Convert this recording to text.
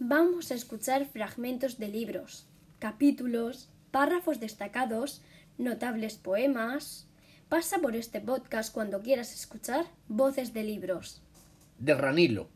Vamos a escuchar fragmentos de libros, capítulos, párrafos destacados, notables poemas. Pasa por este podcast cuando quieras escuchar voces de libros. De Ranilo,